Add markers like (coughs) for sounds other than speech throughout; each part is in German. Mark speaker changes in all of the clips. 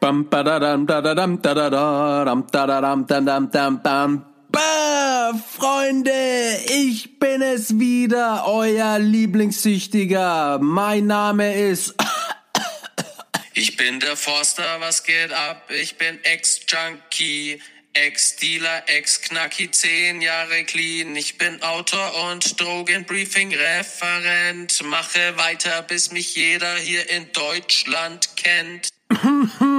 Speaker 1: Bam, badadam, dadadam, dadadam, dadadam, dadam, dam, dam. Bah, Freunde, ich bin es wieder, euer Lieblingssüchtiger. Mein Name ist... (coughs)
Speaker 2: Ich bin der Forster, was geht ab? Ich bin Ex-Junkie, Ex-Dealer, Ex-Knacki, zehn Jahre clean. Ich bin Autor und Drogenbriefing-Referent. Mache weiter, bis mich jeder hier in Deutschland kennt. (coughs) (coughs)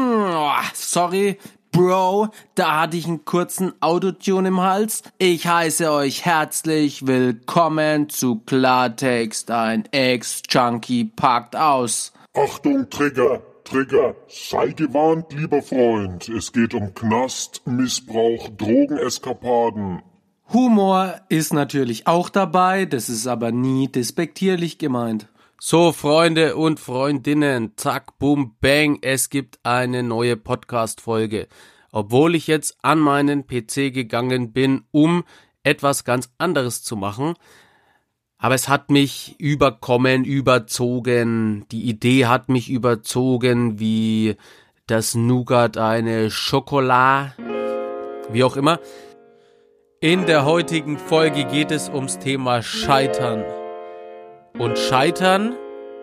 Speaker 1: Sorry, Bro, da hatte ich einen kurzen Autotune im Hals. Ich heiße euch herzlich willkommen zu Klartext. Ein Ex-Junkie packt aus.
Speaker 3: Achtung, Trigger, Trigger, sei gewarnt, lieber Freund. Es geht um Knast, Missbrauch, Drogeneskapaden.
Speaker 1: Humor ist natürlich auch dabei, das ist aber nie despektierlich gemeint.
Speaker 4: So, Freunde und Freundinnen, zack, boom, bang, es gibt eine neue Podcast-Folge. Obwohl ich jetzt an meinen PC gegangen bin, um etwas ganz anderes zu machen. Aber es hat mich überkommen, überzogen. Die Idee hat mich überzogen, wie das Nougat eine Schokolade. Wie auch immer. In der heutigen Folge geht es ums Thema Scheitern. Und Scheitern,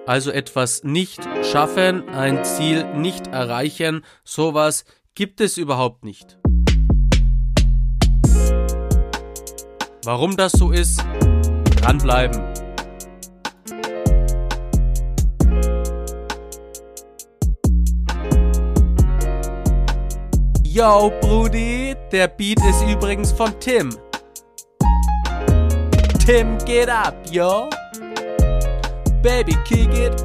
Speaker 4: also etwas nicht schaffen, ein Ziel nicht erreichen, sowas gibt es überhaupt nicht. Warum das so ist, dranbleiben. Yo, Brudi, der Beat ist übrigens von Tim. Tim, get up, yo. Baby, kick it.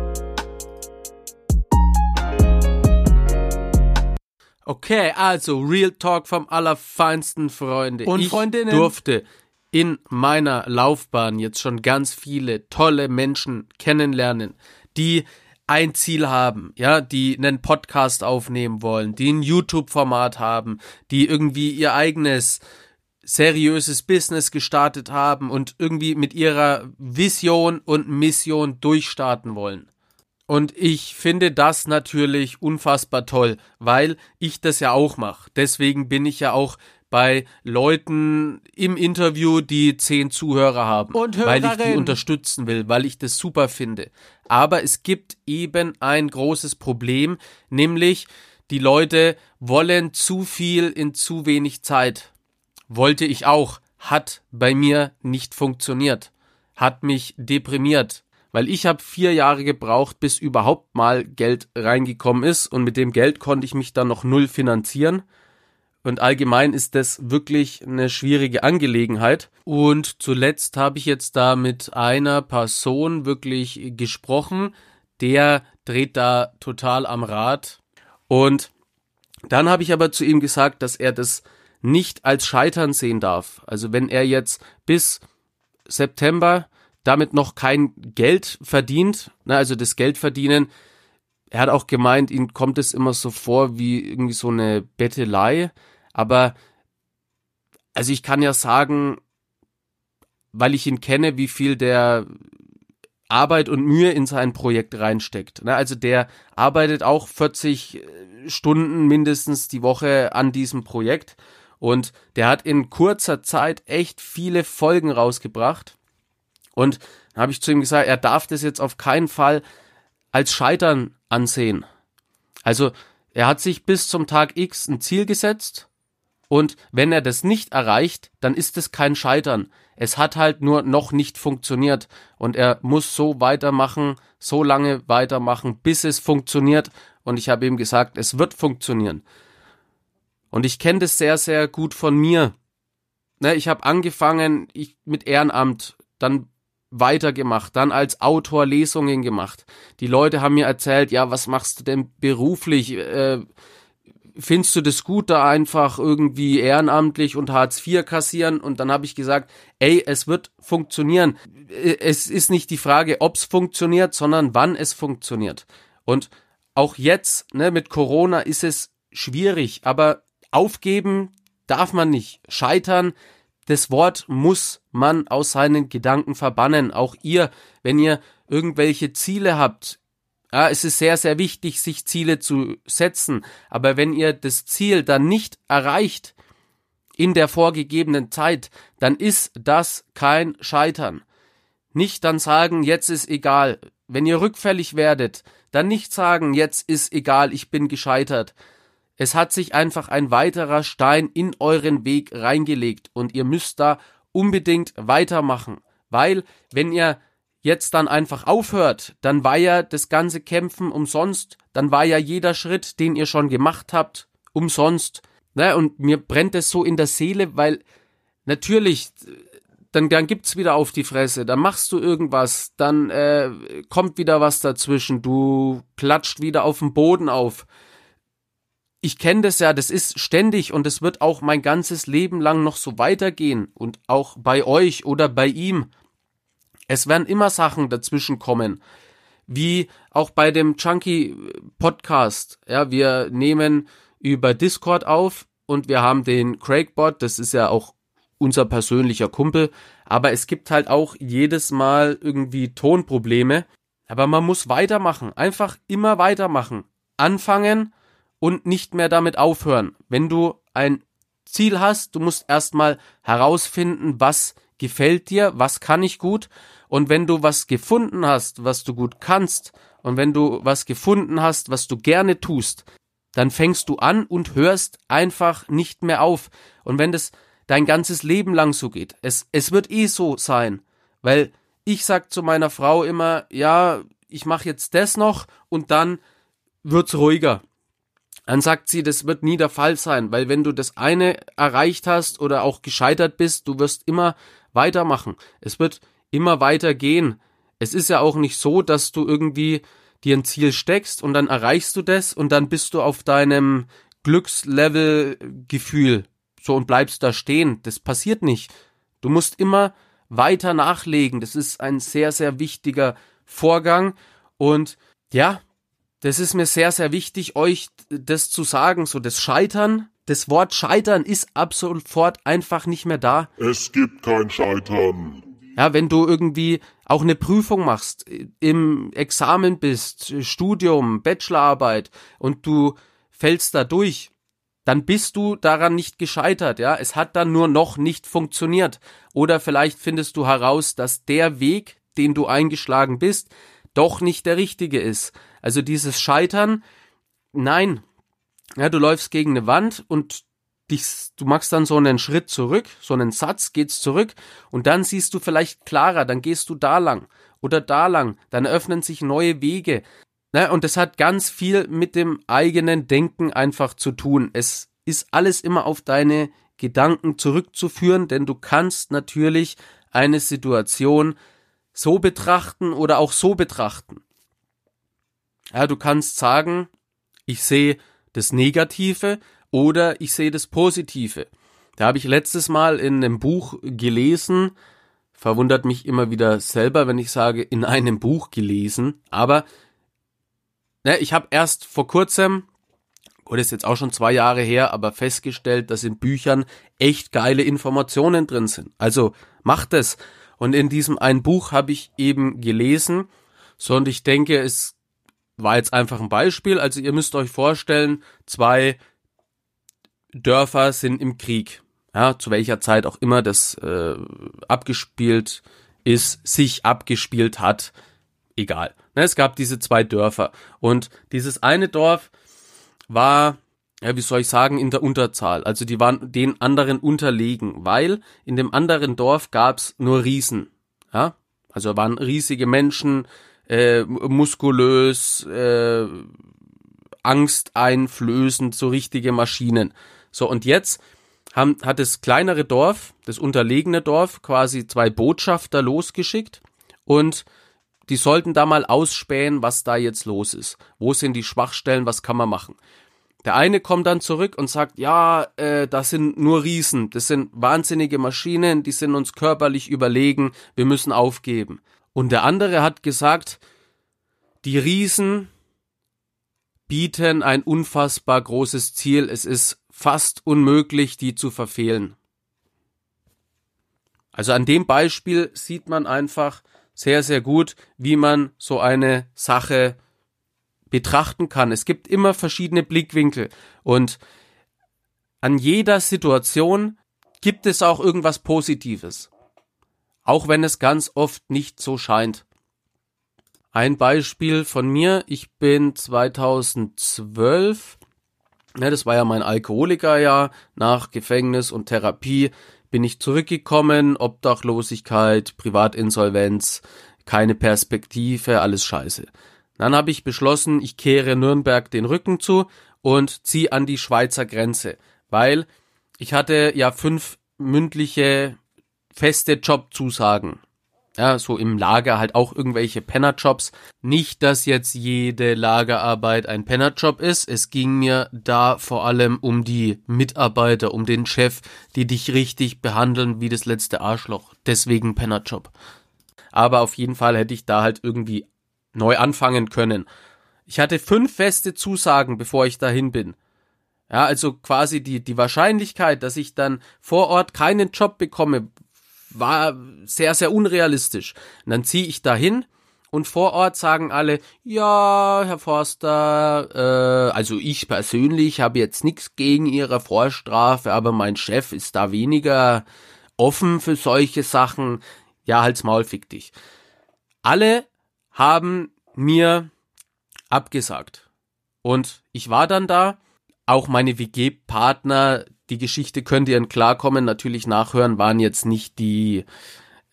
Speaker 4: Okay, also Real Talk vom allerfeinsten Freunde.
Speaker 1: Und
Speaker 4: ich
Speaker 1: Freundinnen.
Speaker 4: durfte in meiner Laufbahn jetzt schon ganz viele tolle Menschen kennenlernen, die ein Ziel haben, ja, die einen Podcast aufnehmen wollen, die ein YouTube-Format haben, die irgendwie ihr eigenes seriöses Business gestartet haben und irgendwie mit ihrer Vision und Mission durchstarten wollen. Und ich finde das natürlich unfassbar toll, weil ich das ja auch mache. Deswegen bin ich ja auch bei Leuten im Interview, die zehn Zuhörer haben,
Speaker 1: Und
Speaker 4: weil ich die unterstützen will, weil ich das super finde. Aber es gibt eben ein großes Problem, nämlich die Leute wollen zu viel in zu wenig Zeit. Wollte ich auch, hat bei mir nicht funktioniert, hat mich deprimiert, weil ich habe vier Jahre gebraucht, bis überhaupt mal Geld reingekommen ist und mit dem Geld konnte ich mich dann noch null finanzieren. Und allgemein ist das wirklich eine schwierige Angelegenheit. Und zuletzt habe ich jetzt da mit einer Person wirklich gesprochen, der dreht da total am Rad. Und dann habe ich aber zu ihm gesagt, dass er das nicht als Scheitern sehen darf. Also wenn er jetzt bis September damit noch kein Geld verdient, na, also das Geld verdienen, er hat auch gemeint, ihm kommt es immer so vor wie irgendwie so eine Bettelei, aber also ich kann ja sagen, weil ich ihn kenne, wie viel der Arbeit und Mühe in sein Projekt reinsteckt. Ne? Also der arbeitet auch 40 Stunden mindestens die Woche an diesem Projekt und der hat in kurzer Zeit echt viele Folgen rausgebracht. Und dann habe ich zu ihm gesagt, er darf das jetzt auf keinen Fall als Scheitern ansehen. Also er hat sich bis zum Tag X ein Ziel gesetzt und wenn er das nicht erreicht, dann ist es kein Scheitern. Es hat halt nur noch nicht funktioniert und er muss so weitermachen, so lange weitermachen, bis es funktioniert. Und ich habe ihm gesagt, es wird funktionieren. Und ich kenne das sehr, sehr gut von mir. Ne, ich habe angefangen ich, mit Ehrenamt, dann weitergemacht, dann als Autor Lesungen gemacht. Die Leute haben mir erzählt, ja, was machst du denn beruflich? Äh, findest du das gut, da einfach irgendwie ehrenamtlich und Hartz IV kassieren? Und dann habe ich gesagt, ey, es wird funktionieren. Es ist nicht die Frage, ob es funktioniert, sondern wann es funktioniert. Und auch jetzt, ne, mit Corona ist es schwierig, aber aufgeben darf man nicht. Scheitern, das Wort muss man aus seinen Gedanken verbannen. Auch ihr, wenn ihr irgendwelche Ziele habt, Ja, es ist sehr, sehr wichtig, sich Ziele zu setzen. Aber wenn ihr das Ziel dann nicht erreicht in der vorgegebenen Zeit, dann ist das kein Scheitern. Nicht dann sagen, jetzt ist egal. Wenn ihr rückfällig werdet, dann nicht sagen, jetzt ist egal, ich bin gescheitert. Es hat sich einfach ein weiterer Stein in euren Weg reingelegt und ihr müsst da unbedingt weitermachen. Weil, wenn ihr jetzt dann einfach aufhört, dann war ja das ganze Kämpfen umsonst, dann war ja jeder Schritt, den ihr schon gemacht habt, umsonst. Ne? Und mir brennt es so in der Seele, weil natürlich, dann, dann gibt's wieder auf die Fresse, dann machst du irgendwas, dann äh, kommt wieder was dazwischen, du klatscht wieder auf den Boden auf. Ich kenne das ja, das ist ständig und es wird auch mein ganzes Leben lang noch so weitergehen und auch bei euch oder bei ihm. Es werden immer Sachen dazwischen kommen. Wie auch bei dem Chunky Podcast. Ja, wir nehmen über Discord auf und wir haben den Craigbot, das ist ja auch unser persönlicher Kumpel, aber es gibt halt auch jedes Mal irgendwie Tonprobleme. Aber man muss weitermachen, einfach immer weitermachen. Anfangen und nicht mehr damit aufhören. Wenn du ein Ziel hast, du musst erstmal herausfinden, was gefällt dir, was kann ich gut und wenn du was gefunden hast, was du gut kannst, und wenn du was gefunden hast, was du gerne tust, dann fängst du an und hörst einfach nicht mehr auf. Und wenn das dein ganzes Leben lang so geht, es, es wird eh so sein, weil ich sag zu meiner Frau immer, ja, ich mache jetzt das noch und dann wird's ruhiger. Dann sagt sie, das wird nie der Fall sein, weil wenn du das eine erreicht hast oder auch gescheitert bist, du wirst immer weitermachen. Es wird immer weiter gehen. Es ist ja auch nicht so, dass du irgendwie dir ein Ziel steckst und dann erreichst du das und dann bist du auf deinem Glückslevel-Gefühl so und bleibst da stehen. Das passiert nicht. Du musst immer weiter nachlegen. Das ist ein sehr, sehr wichtiger Vorgang und ja, das ist mir sehr, sehr wichtig, euch das zu sagen. So, das Scheitern, das Wort Scheitern ist ab sofort einfach nicht mehr da.
Speaker 3: Es gibt kein Scheitern.
Speaker 4: Ja, wenn du irgendwie auch eine Prüfung machst, im Examen bist, Studium, Bachelorarbeit und du fällst da durch, dann bist du daran nicht gescheitert, ja. Es hat dann nur noch nicht funktioniert. Oder vielleicht findest du heraus, dass der Weg, den du eingeschlagen bist, doch nicht der richtige ist. Also dieses Scheitern, nein. Ja, du läufst gegen eine Wand und dich, du machst dann so einen Schritt zurück, so einen Satz, geht's zurück und dann siehst du vielleicht klarer, dann gehst du da lang oder da lang, dann öffnen sich neue Wege. Ne? Und das hat ganz viel mit dem eigenen Denken einfach zu tun. Es ist alles immer auf deine Gedanken zurückzuführen, denn du kannst natürlich eine Situation so betrachten oder auch so betrachten. Ja, du kannst sagen, ich sehe das Negative, oder ich sehe das Positive. Da habe ich letztes Mal in einem Buch gelesen, verwundert mich immer wieder selber, wenn ich sage, in einem Buch gelesen, aber ne, ich habe erst vor kurzem, oder ist jetzt auch schon zwei Jahre her, aber festgestellt, dass in Büchern echt geile Informationen drin sind. Also macht es. Und in diesem einen Buch habe ich eben gelesen, so und ich denke, es war jetzt einfach ein Beispiel. Also ihr müsst euch vorstellen, zwei Dörfer sind im Krieg. Ja, zu welcher Zeit auch immer das äh, abgespielt ist, sich abgespielt hat, egal. Ne, es gab diese zwei Dörfer und dieses eine Dorf war, ja, wie soll ich sagen, in der Unterzahl. Also die waren den anderen unterlegen, weil in dem anderen Dorf gab's nur Riesen. Ja, also waren riesige Menschen, äh, muskulös, äh, angsteinflößend, so richtige Maschinen. So, und jetzt haben, hat das kleinere Dorf, das unterlegene Dorf, quasi zwei Botschafter losgeschickt und die sollten da mal ausspähen, was da jetzt los ist. Wo sind die Schwachstellen, was kann man machen? Der eine kommt dann zurück und sagt, ja, äh, das sind nur Riesen, das sind wahnsinnige Maschinen, die sind uns körperlich überlegen, wir müssen aufgeben. Und der andere hat gesagt, die Riesen bieten ein unfassbar großes Ziel, es ist fast unmöglich, die zu verfehlen. Also an dem Beispiel sieht man einfach sehr, sehr gut, wie man so eine Sache betrachten kann. Es gibt immer verschiedene Blickwinkel und an jeder Situation gibt es auch irgendwas Positives. Auch wenn es ganz oft nicht so scheint. Ein Beispiel von mir, ich bin 2012, ne, das war ja mein Alkoholikerjahr, nach Gefängnis und Therapie bin ich zurückgekommen, Obdachlosigkeit, Privatinsolvenz, keine Perspektive, alles scheiße. Dann habe ich beschlossen, ich kehre Nürnberg den Rücken zu und ziehe an die Schweizer Grenze, weil ich hatte ja fünf mündliche feste Jobzusagen. Ja, so im Lager halt auch irgendwelche Pennerjobs. Nicht, dass jetzt jede Lagerarbeit ein Pennerjob ist. Es ging mir da vor allem um die Mitarbeiter, um den Chef, die dich richtig behandeln wie das letzte Arschloch. Deswegen Pennerjob. Aber auf jeden Fall hätte ich da halt irgendwie neu anfangen können. Ich hatte fünf feste Zusagen, bevor ich dahin bin. Ja, also quasi die, die Wahrscheinlichkeit, dass ich dann vor Ort keinen Job bekomme, war sehr, sehr unrealistisch. Und dann ziehe ich dahin und vor Ort sagen alle, ja, Herr Forster, äh, also ich persönlich habe jetzt nichts gegen Ihre Vorstrafe, aber mein Chef ist da weniger offen für solche Sachen. Ja, halt's Maul, fick dich. Alle haben mir abgesagt. Und ich war dann da, auch meine WG-Partner, die Geschichte könnt ihr in Klarkommen natürlich nachhören, waren jetzt nicht die,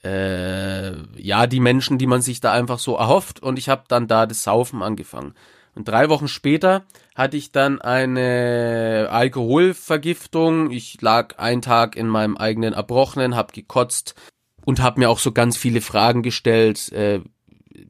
Speaker 4: äh, ja, die Menschen, die man sich da einfach so erhofft. Und ich habe dann da das Saufen angefangen. Und drei Wochen später hatte ich dann eine Alkoholvergiftung. Ich lag einen Tag in meinem eigenen Erbrochenen, hab gekotzt und habe mir auch so ganz viele Fragen gestellt, äh,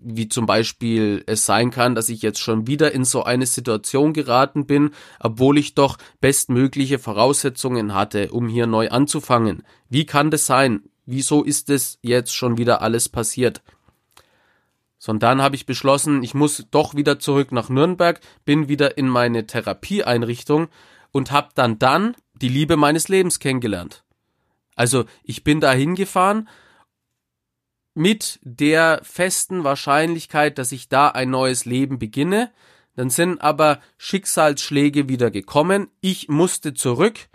Speaker 4: wie zum Beispiel es sein kann, dass ich jetzt schon wieder in so eine Situation geraten bin, obwohl ich doch bestmögliche Voraussetzungen hatte, um hier neu anzufangen. Wie kann das sein? Wieso ist es jetzt schon wieder alles passiert? So, und dann habe ich beschlossen, ich muss doch wieder zurück nach Nürnberg, bin wieder in meine Therapieeinrichtung und habe dann dann die Liebe meines Lebens kennengelernt. Also ich bin da hingefahren mit der festen Wahrscheinlichkeit, dass ich da ein neues Leben beginne. Dann sind aber Schicksalsschläge wieder gekommen. Ich musste zurück,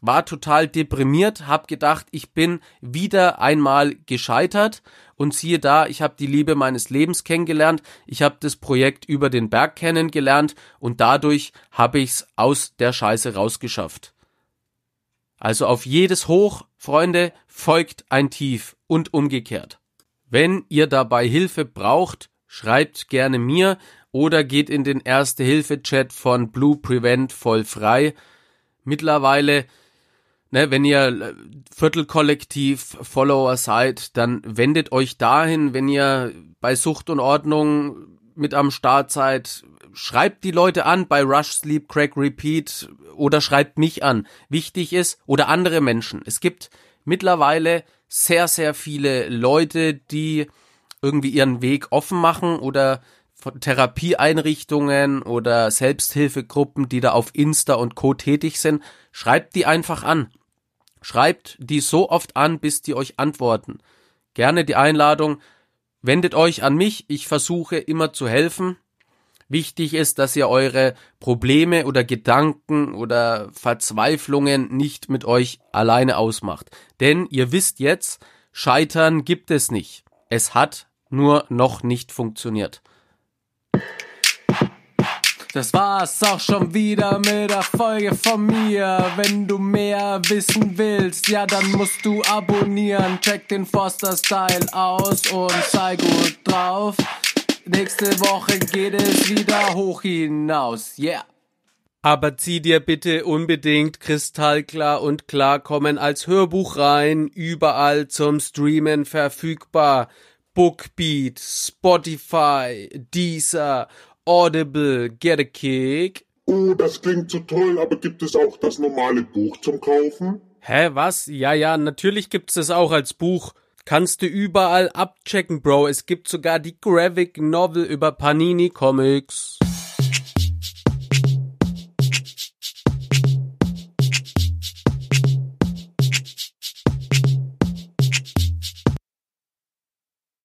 Speaker 4: war total deprimiert, hab gedacht, ich bin wieder einmal gescheitert und siehe da, ich habe die Liebe meines Lebens kennengelernt, ich habe das Projekt über den Berg kennengelernt und dadurch habe ich's aus der Scheiße rausgeschafft. Also auf jedes Hoch, Freunde, folgt ein Tief und umgekehrt. Wenn ihr dabei Hilfe braucht, schreibt gerne mir oder geht in den Erste-Hilfe-Chat von Blue Prevent voll frei. Mittlerweile, ne, wenn ihr äh, Viertelkollektiv Follower seid, dann wendet euch dahin, wenn ihr bei Sucht und Ordnung mit am Start seid, schreibt die Leute an bei Rush Sleep Crack Repeat oder schreibt mich an. Wichtig ist oder andere Menschen. Es gibt mittlerweile sehr, sehr viele Leute, die irgendwie ihren Weg offen machen oder Therapieeinrichtungen oder Selbsthilfegruppen, die da auf Insta und Co. tätig sind, schreibt die einfach an. Schreibt die so oft an, bis die euch antworten. Gerne die Einladung, wendet euch an mich, ich versuche immer zu helfen. Wichtig ist, dass ihr eure Probleme oder Gedanken oder Verzweiflungen nicht mit euch alleine ausmacht. Denn ihr wisst jetzt, Scheitern gibt es nicht. Es hat nur noch nicht funktioniert.
Speaker 1: Das war's auch schon wieder mit der Folge von mir. Wenn du mehr wissen willst, ja, dann musst du abonnieren. Check den Foster Style aus und sei gut drauf. Nächste Woche geht es wieder hoch hinaus. Yeah.
Speaker 4: Aber zieh dir bitte unbedingt kristallklar und klarkommen als Hörbuch rein, überall zum Streamen verfügbar. Bookbeat, Spotify, Deezer, Audible, Get a Kick.
Speaker 3: Oh, das klingt so toll, aber gibt es auch das normale Buch zum Kaufen?
Speaker 4: Hä, was? Ja, ja, natürlich gibt's es auch als Buch. Kannst du überall abchecken, Bro. Es gibt sogar die Graphic Novel über Panini Comics.